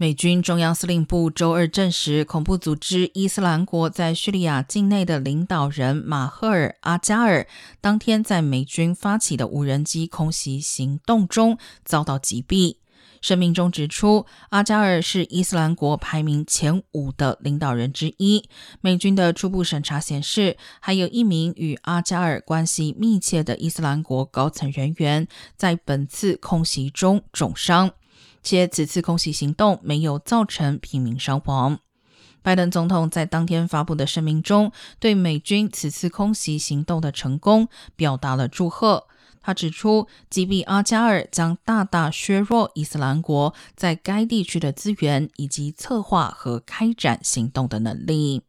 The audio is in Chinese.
美军中央司令部周二证实，恐怖组织伊斯兰国在叙利亚境内的领导人马赫尔·阿加尔当天在美军发起的无人机空袭行动中遭到击毙。声明中指出，阿加尔是伊斯兰国排名前五的领导人之一。美军的初步审查显示，还有一名与阿加尔关系密切的伊斯兰国高层人员在本次空袭中重伤。且此次空袭行动没有造成平民伤亡。拜登总统在当天发布的声明中，对美军此次空袭行动的成功表达了祝贺。他指出，击毙阿加尔将大大削弱伊斯兰国在该地区的资源以及策划和开展行动的能力。